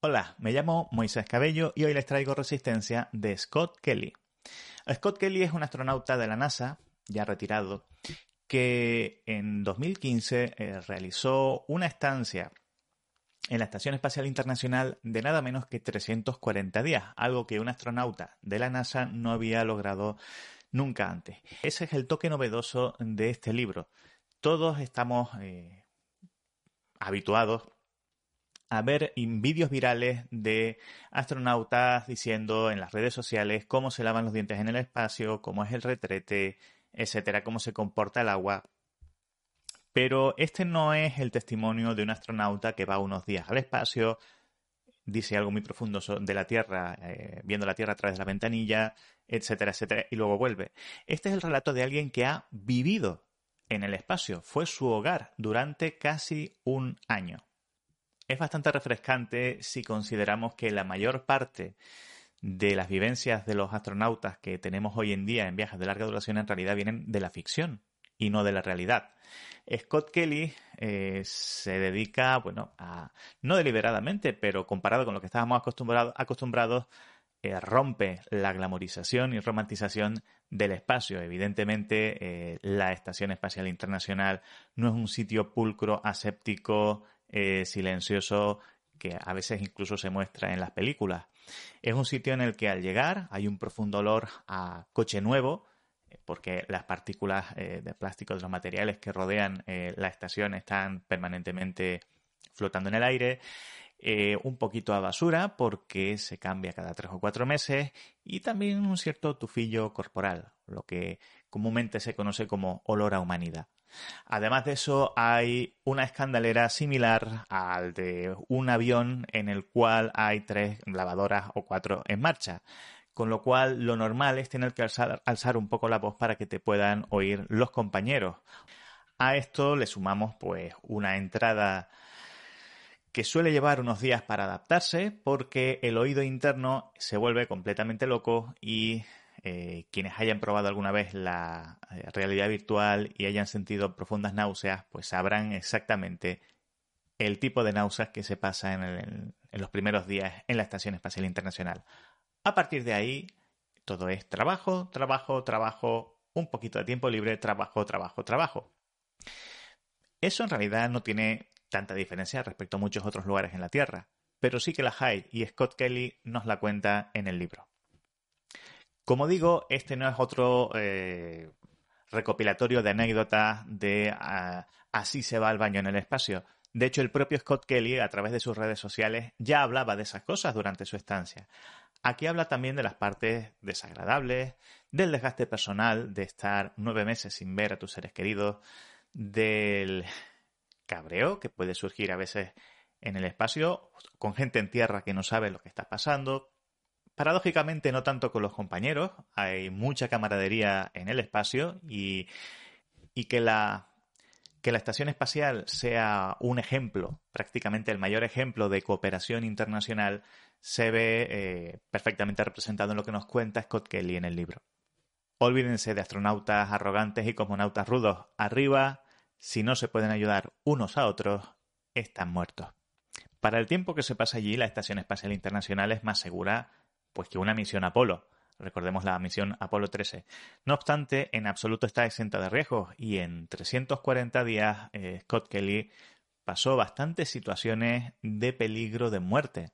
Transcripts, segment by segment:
Hola, me llamo Moisés Cabello y hoy les traigo Resistencia de Scott Kelly. Scott Kelly es un astronauta de la NASA, ya retirado, que en 2015 eh, realizó una estancia en la Estación Espacial Internacional de nada menos que 340 días, algo que un astronauta de la NASA no había logrado nunca antes. Ese es el toque novedoso de este libro. Todos estamos eh, habituados a ver vídeos virales de astronautas diciendo en las redes sociales cómo se lavan los dientes en el espacio, cómo es el retrete, etcétera, cómo se comporta el agua. Pero este no es el testimonio de un astronauta que va unos días al espacio, dice algo muy profundo de la Tierra, eh, viendo la Tierra a través de la ventanilla, etcétera, etcétera, y luego vuelve. Este es el relato de alguien que ha vivido en el espacio, fue su hogar durante casi un año es bastante refrescante si consideramos que la mayor parte de las vivencias de los astronautas que tenemos hoy en día en viajes de larga duración en realidad vienen de la ficción y no de la realidad. Scott Kelly eh, se dedica, bueno, a, no deliberadamente, pero comparado con lo que estábamos acostumbrados, eh, rompe la glamorización y romantización del espacio. Evidentemente, eh, la Estación Espacial Internacional no es un sitio pulcro, aséptico, eh, silencioso que a veces incluso se muestra en las películas. Es un sitio en el que al llegar hay un profundo olor a coche nuevo, eh, porque las partículas eh, de plástico de los materiales que rodean la estación están permanentemente flotando en el aire. un poquito a basura porque se cambia cada tres o cuatro meses y también un cierto tufillo corporal, lo que comúnmente se conoce como olor a humanidad. Además de eso, hay una escandalera similar al de un avión en el cual hay tres lavadoras o cuatro en marcha. Con lo cual, lo normal es tener que alzar, un poco la voz para que te puedan oír los compañeros. A esto le sumamos, pues, una entrada que suele llevar unos días para adaptarse porque el oído interno se vuelve completamente loco y eh, quienes hayan probado alguna vez la eh, realidad virtual y hayan sentido profundas náuseas, pues sabrán exactamente el tipo de náuseas que se pasa en, los primeros días en la Estación Espacial Internacional. A partir de ahí, todo es trabajo, trabajo, trabajo, un poquito de tiempo libre, trabajo, trabajo, trabajo. Eso en realidad no tiene tanta diferencia respecto a muchos otros lugares en la Tierra, pero sí que la Hyde y Scott Kelly nos la cuenta en el libro. Como digo, este no es otro eh, recopilatorio de anécdotas de ah, así se va al baño en el espacio. De hecho, el propio Scott Kelly, a través de sus redes sociales, ya hablaba de esas cosas durante su estancia. Aquí habla también de las partes desagradables, del desgaste personal, de estar nueve meses sin ver a tus seres queridos, del cabreo que puede surgir a veces en el espacio, con gente en tierra que no sabe lo que está pasando, Paradójicamente no tanto con los compañeros, hay mucha camaradería en el espacio y, que, la, estación espacial sea un ejemplo, prácticamente el mayor ejemplo de cooperación internacional, se ve eh, perfectamente representado en lo que nos cuenta Scott Kelly en el libro. Olvídense de astronautas arrogantes y cosmonautas rudos. Arriba, si no se pueden ayudar unos a otros, están muertos. Para el tiempo que se pasa allí, la Estación Espacial Internacional es más segura pues que una misión Apolo. Recordemos la misión Apolo 13. No obstante, en absoluto está exenta de riesgos y en 340 días eh, Scott Kelly pasó bastantes situaciones de peligro de muerte.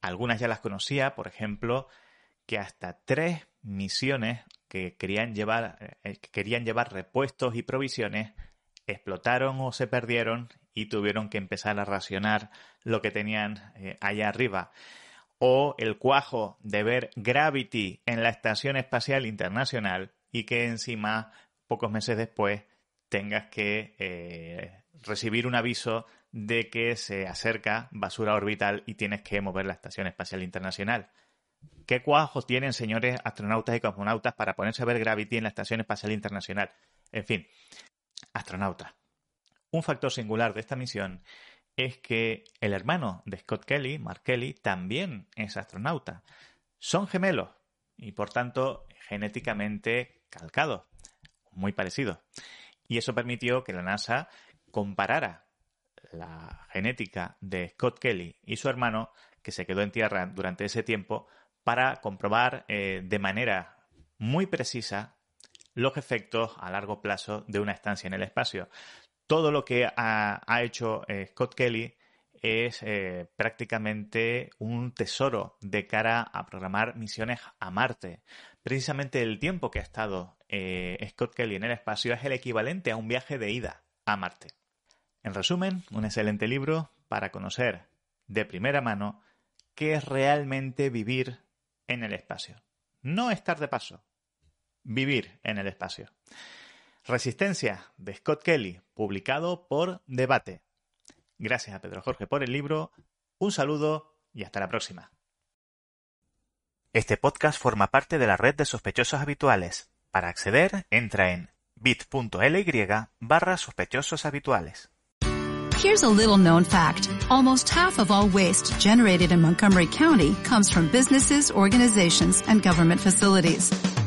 Algunas ya las conocía, por ejemplo, que hasta tres misiones que querían llevar, eh, querían llevar repuestos y provisiones explotaron o se perdieron y tuvieron que empezar a racionar lo que tenían eh, allá arriba o el cuajo de ver Gravity en la Estación Espacial Internacional y que encima, pocos meses después, tengas que eh, recibir un aviso de que se acerca basura orbital y tienes que mover la Estación Espacial Internacional. ¿Qué cuajos tienen, señores astronautas y cosmonautas, para ponerse a ver Gravity en la Estación Espacial Internacional? En fin, astronautas. Un factor singular de esta misión es que el hermano de Scott Kelly, Mark Kelly, también es astronauta. Son gemelos y por tanto genéticamente calcados, muy parecidos. Y eso permitió que la NASA comparara la genética de Scott Kelly y su hermano, que se quedó en tierra durante ese tiempo, para comprobar eh, de manera muy precisa los efectos a largo plazo de una estancia en el espacio. Todo lo que ha, hecho eh, Scott Kelly es eh, prácticamente un tesoro de cara a programar misiones a Marte. Precisamente el tiempo que ha estado Scott Kelly en el espacio es el equivalente a un viaje de ida a Marte. En resumen, un excelente libro para conocer de primera mano qué es realmente vivir en el espacio. No estar de paso, vivir en el espacio. Resistencia de Scott Kelly, publicado por Debate. Gracias a Pedro Jorge por el libro, un saludo y hasta la próxima. Este podcast forma parte de la red de sospechosos habituales. Para acceder, entra en bit.ly barra sospechosos habituales. Here's a little known fact. Almost half of all waste generated in Montgomery County comes from businesses, organizations, and government facilities.